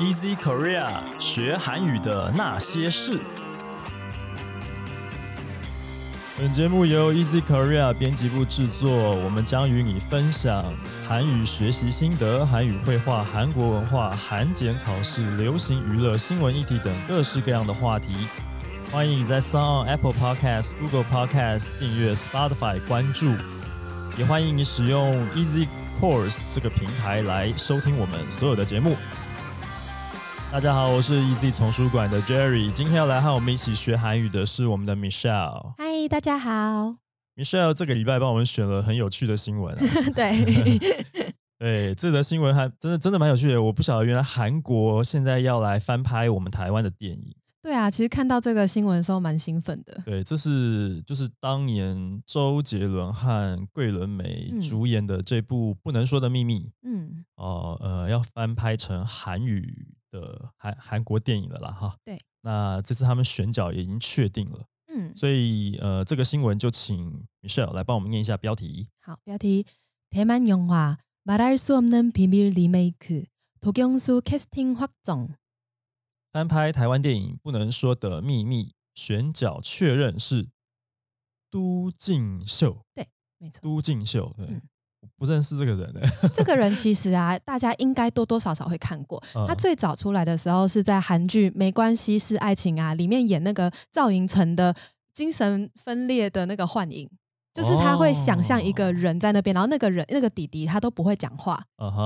Easy Korea 学韩语的那些事。本节目由 Easy Korea 编辑部制作，我们将与你分享韩语学习心得、韩语绘画、韩国文化、韩检考试、流行娱乐、新闻议题等各式各样的话题。欢迎你在 s o n Apple Podcast、Google Podcast 订阅 Spotify 关注，也欢迎你使用 Easy Course 这个平台来收听我们所有的节目。大家好，我是 Easy 丛书馆的 Jerry，今天要来和我们一起学韩语的是我们的 Michelle。嗨，大家好。Michelle 这个礼拜帮我们选了很有趣的新闻、啊，对，对，这则新闻还真的真的蛮有趣的。我不晓得原来韩国现在要来翻拍我们台湾的电影。对啊，其实看到这个新闻的时候蛮兴奋的。对，这是就是当年周杰伦和桂纶镁嗯主演的这部《不能说的秘密》嗯，哦，呃，要翻拍成韩语的韩韩国电影了啦，哈。对。那这次他们选角也已经确定了，嗯，所以呃，这个新闻就请 Michelle 来帮我们念一下标题。好，标题：대만영화말할수없는비밀 리메이크 도경수 캐스팅 확정。翻拍台湾电影《不能说的秘密》，选角确认是都敬秀。没错，都敬秀，对，嗯我 不认识这个人呢。这个人其实啊，大家应该多多少少会看过。嗯他最早出来的时候是在韩剧《没关系是爱情啊》里面演那个赵寅成的精神分裂的那个幻影，就是他会想象一个人在那边，然后那个人那个弟弟他都不会讲话，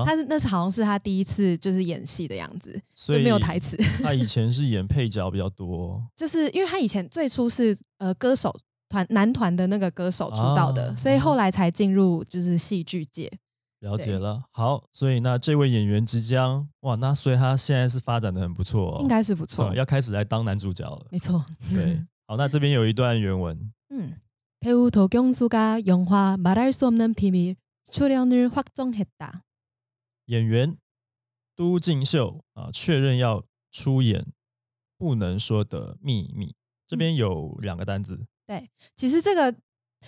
他是那是好像是他第一次就是演戏的样子，所以没有台词。他以前是演配角比较多，就是因为他以前最初是呃歌手团男团的那个歌手出道的，啊所以后来才进入就是戏剧界。了解对了。好，所以那这位演员即将哇，那所以他现在是发展的很不错、哦，应该是不错，呃要开始来当男主角了。没错。对，好，那这边有一段原文。嗯，배우 도경수가 영화 말할 수 없는 비밀 출연을 확정했다.演员都敬秀啊，确认要出演《不能说的秘密》。这边有两个单字， 其实这个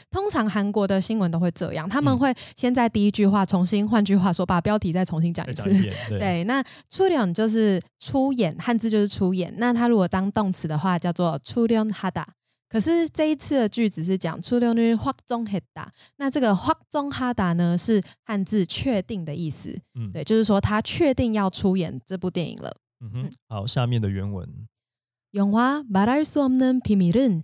通常韩国的新闻都会这样，他们嗯会先在第一句话重新换句话说，把标题再重新讲再一次。讲一遍。对，对，那出演就是出演，汉字就是出演。那它如果当动词的话，叫做出연하다。可是这一次的句子是讲出연을확정했다。那这个확정하다呢是汉字确定的意思。嗯，对，就是说他确定要出演这部电影了。嗯哼，好，下面的原文。 영화 말할 수 없는 비밀은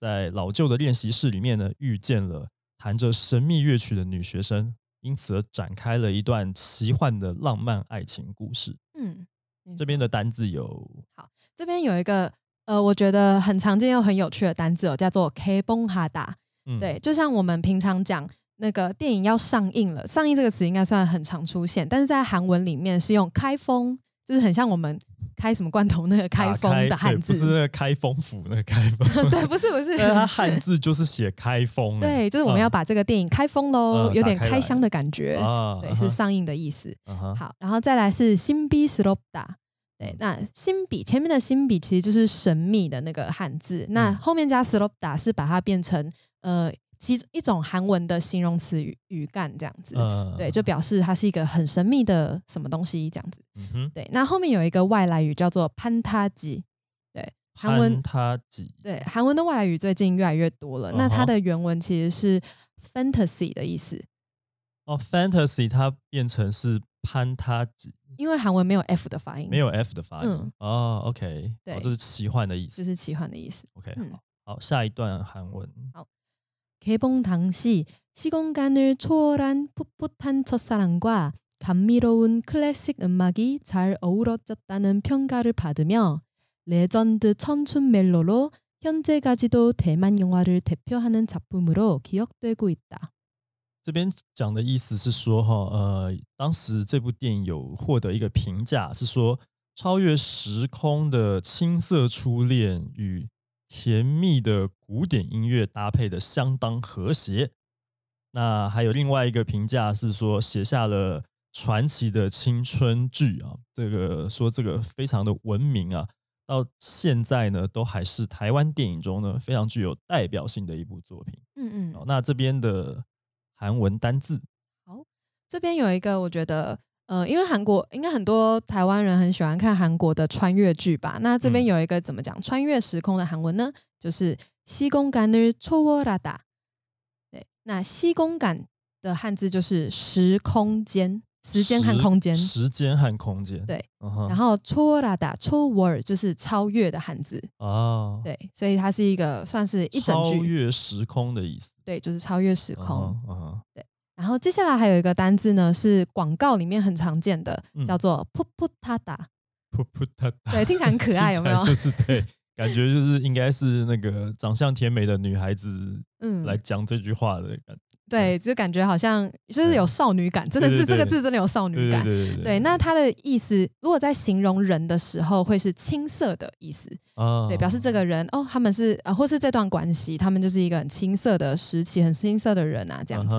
在老旧的练习室里面呢，遇见了弹着神秘乐曲的女学生，因此而展开了一段奇幻的浪漫爱情故事。嗯，这边的单字有好这边有一个呃，我觉得很常见又很有趣的单字哦，叫做 K 崩哈达。嗯，对，就像我们平常讲那个电影要上映了，上映这个词应该算很常出现，但是在韩文里面是用开封，就是很像我们开什么罐头？那个开封的汉字不是那个开封府，那个开封。对，不是不是。它汉字就是写开封的。对，就是我们要把这个电影开封喽，有点开箱的感觉。对，是上映的意思。好，然后再来是新笔 slopta。对，那新笔前面的新笔其实就是神秘的那个汉字，那后面加 slopta 是把它变成呃。其一种韩文的形容词语语干这样子。呃对，就表示它是一个很神秘的什么东西这样子。对，那后面有一个外来语叫做潘塔吉。对，韩文他吉对韩文的外来语最近越来越多了。那它的原文其实是 fantasy 的意思，哦，fantasy 它变成是潘他吉，因为韩文没有 f 的发音，没有 f 的发音。嗯哦，OK，对哦，这是奇幻的意思这。是奇幻的意思。OK，嗯好，好，下一段韩文。 개봉 당시 시공간을 초월한 풋풋한 첫사랑과 감미로운 클래식 음악이 잘 어우러졌다는 평가를 받으며 레전드 청춘 멜로로 현재까지도 대만 영화를 대표하는 작품으로 기억되고 있다.这边讲的意思是说，哈，呃，当时这部电影有获得一个评价，是说 超越时空的青涩初恋与 甜蜜的古典音乐搭配的相当和谐。那还有另外一个评价是说，写下了传奇的青春剧啊，这个说这个非常的文明啊，到现在呢都还是台湾电影中呢非常具有代表性的一部作品。嗯嗯，那这边的韩文单字，好，这边有一个我觉得，呃因为韩国应该很多台湾人很喜欢看韩国的穿越剧吧。那这边有一个怎么讲穿越时空的韩文呢就是西宫干女搓我拉打对那西宫感的汉字就是时空间时间和空间。时间和空间对然后搓拉打搓 word 就是超越的汉字啊。对所以它是一个算是一整句。超越时空的意思。对就是超越时空啊对然后接下来还有一个单字呢，是广告里面很常见的，叫做 “puputada”。puputada，对，听起来很可 爱，有没有？就是对，感觉就是应该是那个长相甜美的女孩子，嗯，来讲这句话的感觉。对，就感觉好像就是有少女感，真的字这个字真的有少女感。对。那它的意思，如果在形容人的时候，会是青涩的意思。啊。对，表示这个人哦，他们是啊，或是这段关系，他们就是一个很青涩的时期，很青涩的人啊，这样子。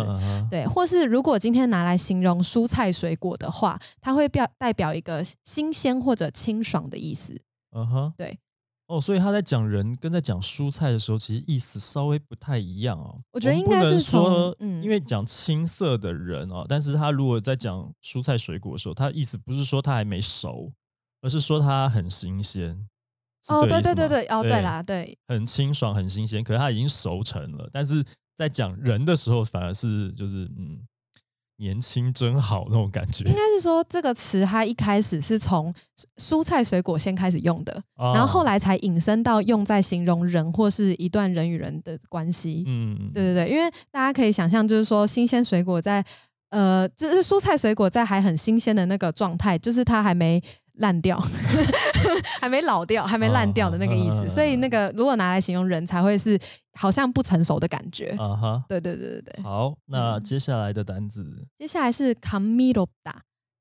对，或是如果今天拿来形容蔬菜水果的话，它会表代表一个新鲜或者清爽的意思。嗯哼。对。哦，所以他在讲人跟在讲蔬菜的时候，其实意思稍微不太一样哦。我觉得应该是说，嗯，因为讲青色的人哦，但是他如果在讲蔬菜水果的时候，他意思不是说他还没熟，而是说他很新鲜。哦，对对对对，哦，对啦，对，很清爽，很新鲜，可是他已经熟成了。但是在讲人的时候，反而是就是嗯。年轻真好那种感觉，应该是说这个词它一开始是从蔬菜水果先开始用的，然后后来才引申到用在形容人或是一段人与人的关系。嗯，对对对，因为大家可以想象，就是说新鲜水果在呃，就是蔬菜水果在还很新鲜的那个状态，就是它还没。烂掉，还没老掉，还没烂掉的那个意思，所以那个如果拿来形容人才会是好像不成熟的感觉。啊哈，对对对对对。好，那接下来的单字，接下来是 kamiroda。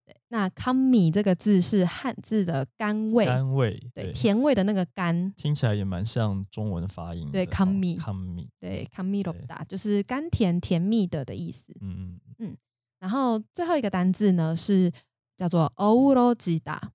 对，那 kami 这个字是汉字的甘味，甘味，对，甜味的那个甘，听起来也蛮像中文发音。对，kami，kami，对，kamiroda 就是甘甜甜蜜的的意思。嗯嗯。嗯。然后最后一个单字呢是叫做达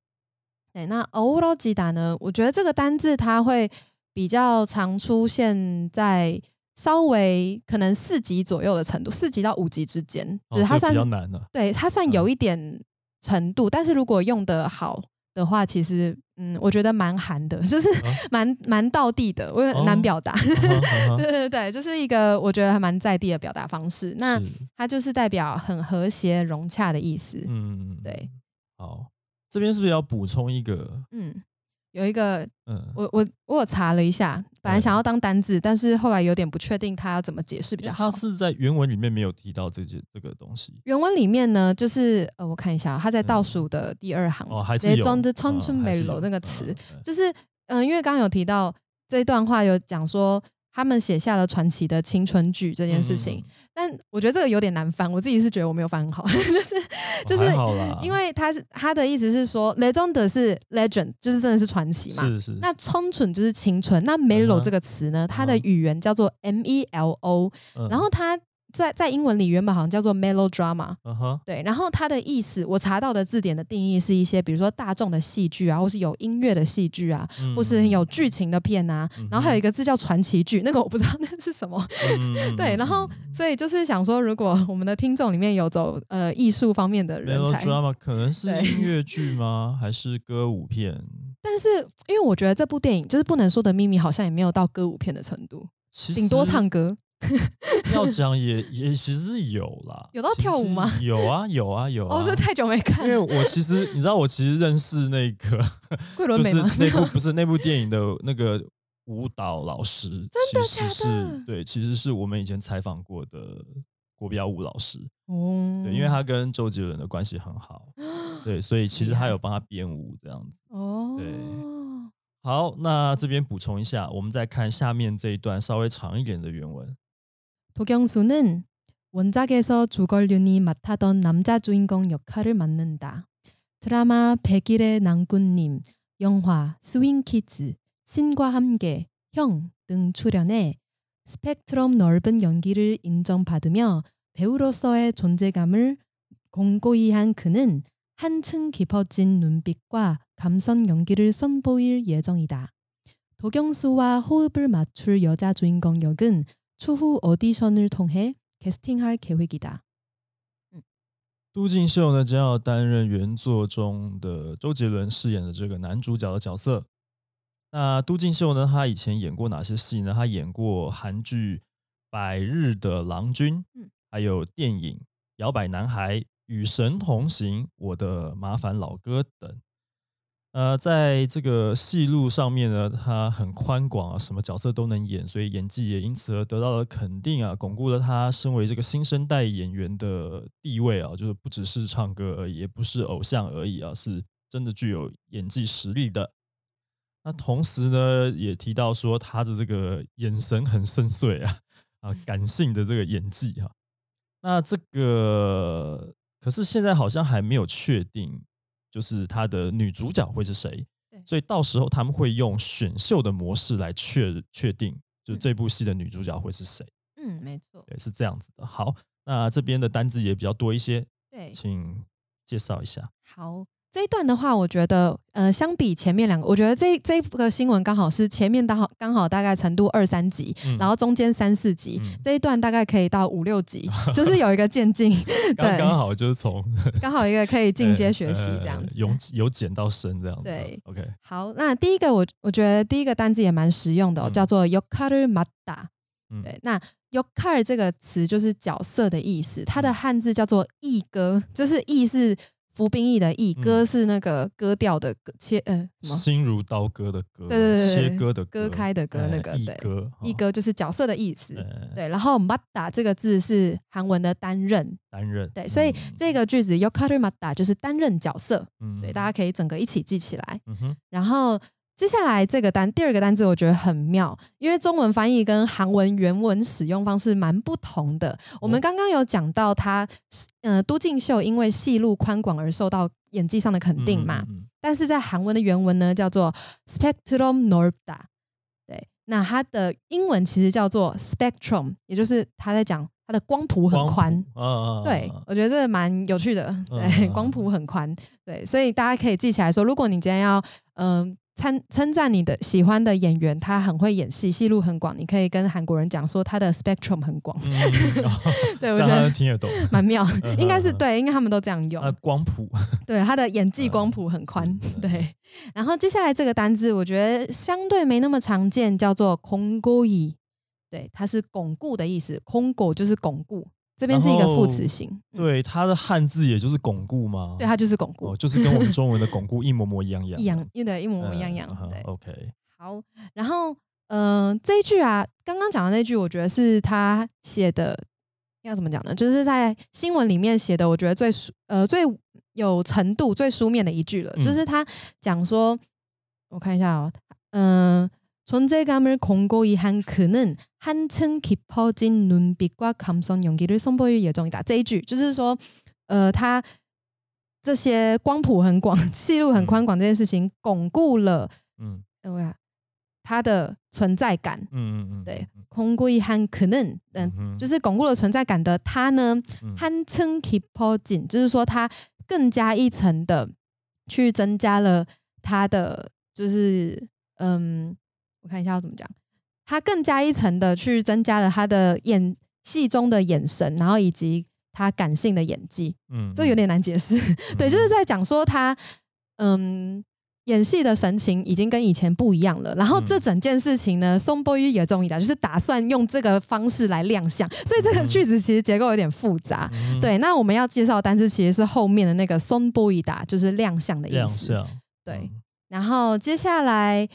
呢？我觉得这个单字它会比较常出现在稍微可能四级左右的程度，四级到五级之间，就是它算比较难的。对，它算有一点程度，但是如果用的好的话，其实嗯，我觉得蛮含的，就是蛮蛮道地的，我难表达。对对对，就是一个我觉得还蛮在地的表达方式。那它就是代表很和谐融洽的意思。嗯，对。好。这边是不是要补充一个？嗯，有一个，嗯，我我我有查了一下，本来想要当单字，但是后来有点不确定它要怎么解释比较好。它是在原文里面没有提到这件这个东西。原文里面呢，就是呃，我看一下，它在倒数的第二行，哦，还是有。中之春春美楼那个词，就是嗯，因为刚刚有提到这段话，有讲说。他们写下了传奇的青春剧这件事情，但我觉得这个有点难翻。我自己是觉得我没有翻很好，就是就是，因为他是他的意思是说，legend 是 legend，就是真的是传奇嘛。是是。那春春就是青春，那 melo 这个词呢，它的语言叫做 m e l o，然后它。在在英文里原本好像叫做 melodrama，对，然后它的意思我查到的字典的定义是一些，比如说大众的戏剧啊，或是有音乐的戏剧啊，或是有剧情的片啊，然后还有一个字叫传奇剧，那个我不知道那是什么，对，然后所以就是想说，如果我们的听众里面有走呃艺术方面的人才，melodrama 可能是音乐剧吗？还是歌舞片？但是因为我觉得这部电影就是不能说的秘密，好像也没有到歌舞片的程度，顶多唱歌。要讲也也其实有啦，有到跳舞吗？有啊有啊有啊！哦，这太久没看。因为我其实 你知道，我其实认识那个桂纶镁吗？那部不是那部电影的那个舞蹈老师，真的假的？对，其实是我们以前采访过的国标舞老师。哦，对，因为他跟周杰伦的关系很好，对，所以其实他有帮他编舞这样子。哦，对。好，那这边补充一下，我们再看下面这一段稍微长一点的原文。 도경수는 원작에서 주걸륜이 맡아던 남자 주인공 역할을 맡는다. 드라마 백일의 낭군님, 영화 스윙키즈, 신과 함께, 형 등 출연해 스펙트럼 넓은 연기를 인정받으며 배우로서의 존재감을 공고히 한 그는 한층 깊어진 눈빛과 감성 연기를 선보일 예정이다. 도경수와 호흡을 맞출 여자 주인공 역은 추후 오디션을 통해 캐스팅할 계획이다. 都敬秀呢将要担任原作中的周杰伦饰演的这个男主角的角色。那都敬秀呢，他以前演过哪些戏呢？他演过韩剧《百日的郎君》，嗯，还有电影《摇摆男孩》《与神同行》《我的麻烦老哥》等。 呃，在这个戏路上面呢，他很宽广啊，什么角色都能演，所以演技也因此而得到了肯定啊，巩固了他身为这个新生代演员的地位啊，就是不只是唱歌而已，也不是偶像而已啊，是真的具有演技实力的。那同时呢，也提到说他的这个眼神很深邃啊，啊，感性的这个演技哈。那这个可是现在好像还没有确定。就是他的女主角会是谁？所以到时候他们会用选秀的模式来确确定，就这部戏的女主角会是谁？嗯，没错，对，是这样子的。好，那这边的单子也比较多一些，对，请介绍一下。好。这一段的话，我觉得，呃，相比前面两个，我觉得这这个新闻刚好是前面刚好刚好大概程度二三级，然后中间三四级，这一段大概可以到五六级，就是有一个渐进，对，刚好就是从刚好一个可以进阶学习这样子，由由简到深这样子。对，OK。好，那第一个我我觉得第一个单字也蛮实用的，叫做 yokaru mata。对，那 yokar 这个词就是角色的意思，它的汉字叫做义歌，就是义是。服兵役的役，割是那个割掉的割，切呃什么？心如刀割的割，对对对，切割的割开的割，那个对，一割就是角色的意思。对，然后 mada 这个字是韩文的担任，担任。对，所以这个句子 yokari mada 就是担任角色。嗯，对，大家可以整个一起记起来。嗯哼，然后。接下来这个单第二个单字我觉得很妙，因为中文翻译跟韩文原文使用方式蛮不同的。我们刚刚有讲到他，呃，都敬秀因为戏路宽广而受到演技上的肯定嘛。但是在韩文的原文呢，叫做 spectrum norda。对，那它的英文其实叫做 spectrum，也就是他在讲它的光谱很宽。对，我觉得这蛮有趣的。对，光谱很宽。对，所以大家可以记起来说，如果你今天要，嗯。称称赞你的喜欢的演员，他很会演戏，戏路很广。你可以跟韩国人讲说他的 spectrum 很广。对，我觉得听得懂，蛮妙。应该是对，应该他们都这样用。呃、光谱。对，他的演技光谱很宽、对。然后接下来这个单字，我觉得相对没那么常见，叫做 “kongoi”。对，它是巩固的意思。kongo 就是巩固，这边是一个副词形，对它的汉字也就是巩固嘛？对，它就是巩固，就是跟我们中文的巩固一模模一样样，一样，对，一模模一样样。对，OK。好，然后，嗯，这一句啊，刚刚讲的那句，我觉得是他写的，要怎么讲呢？就是在新闻里面写的，我觉得最书，呃，最有程度、最书面的一句了。就是他讲说，我看一下哦，嗯。 존재감을공고히한그는한층깊어진눈빛과감성연기를선보일예정이다这一句就是说，呃，他这些光谱很广、戏路很宽广这件事情，巩固了，嗯，对他的存在感，嗯嗯嗯，对，공고히한그 는， 嗯，就是巩固了存在感的他呢，한층깊어진就是说他更加一层的去增加了他的，就是嗯。 我看一下要怎么讲，他更加一层的去增加了他的演戏中的眼神，然后以及他感性的演技。嗯，这有点难解释。对，就是在讲说他，嗯，演戏的神情已经跟以前不一样了。然后这整件事情呢，宋波玉也中意的，就是打算用这个方式来亮相。所以这个句子其实结构有点复杂。对，那我们要介绍单词其实是后面的那个宋波玉打，就是亮相的意思。对，然后接下来。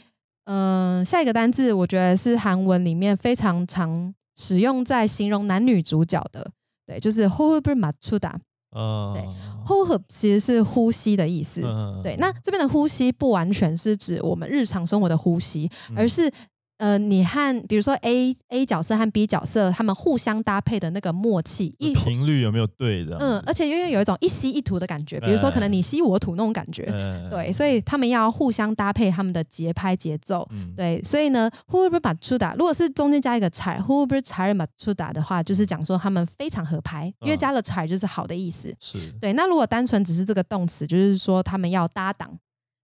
嗯，下一个单字我觉得是韩文里面非常常使用在形容男女主角的，对，就是호흡을맞추 다。 哦，对，호흡其实是呼吸的意思。对，那这边的呼吸不完全是指我们日常生活的呼吸，而是 呃，你和比如说 A A 角色和 B 角色，他们互相搭配的那个默契，一频率有没有对的？嗯，而且因为有一种一吸一吐的感觉，比如说可能你吸我吐那种感觉，对，所以他们要互相搭配他们的节拍节奏，对，所以呢，Who 会不会把出打？如果是中间加一个柴，Who 会不会柴人把出打的话，就是讲说他们非常合拍，因为加了柴就是好的意思，是对。那如果单纯只是这个动词，就是说他们要搭档，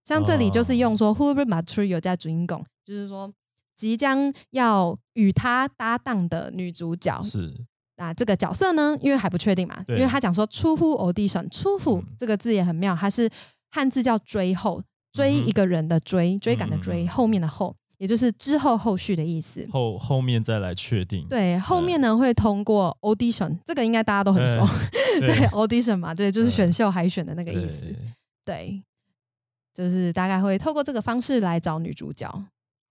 像这里就是用说 Who 会不会把出有加主音拱，就是说。即将要与他搭档的女主角是那这个角色呢？因为还不确定嘛，因为他讲说出乎 audition，出乎这个字也很妙，它是汉字叫追后，追一个人的追，追赶的追，后面的后，也就是之后后续的意思。后后面再来确定。对，后面呢会通过 audition，这个应该大家都很熟。对，audition 嘛，对，就是选秀海选的那个意思。对，就是大概会透过这个方式来找女主角。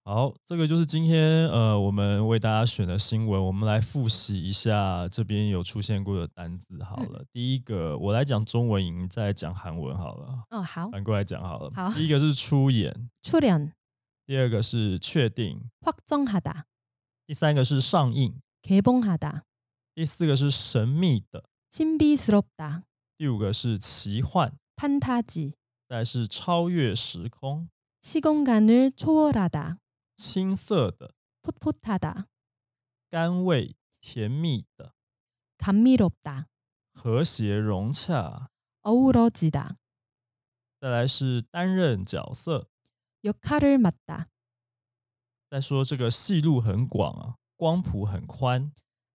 好，这个就是今天呃我们为大家选的新闻，我们来复习一下这边有出现过的单字。好了，第一个我来讲中文，你再讲韩文好了。哦，好，反过来讲好了。好，第一个是出演，出演。第二个是确定，확정하 다。 第三个是上映，개봉하 다。 第四个是神秘的，신비스럽 다。 第五个是奇幻，판타 지。 再是超越时空，시공간을초월하 다。 青色的，풋풋하 다， 甘味甜蜜的，감미롭 다， 和谐融洽，어우러지 다。 再来是担任角色，역할을맡 다。 再说这个戏路很广啊，光谱很宽，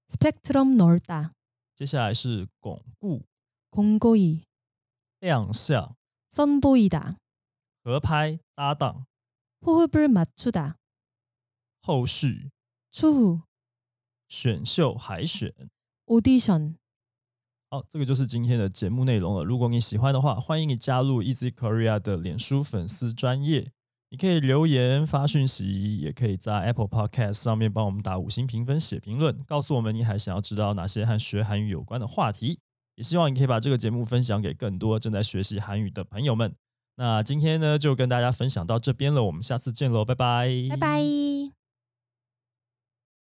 스펙트럼넓 다。 接下来是巩固，공고 히， 亮相，선보이 다， 合拍搭档，호흡을맞추 다。 后续，初후选秀海选，audition。好，这个就是今天的节目内容了。如果你喜欢的话，欢迎你加入 Easy Korea 的脸书粉丝专业，你可以留言发讯息，也可以在 Apple Podcast 上面帮我们打五星评分、写评论，告诉我们你还想要知道哪些和学韩语有关的话题。也希望你可以把这个节目分享给更多正在学习韩语的朋友们。那今天呢，就跟大家分享到这边了，我们下次见喽，拜拜，拜拜。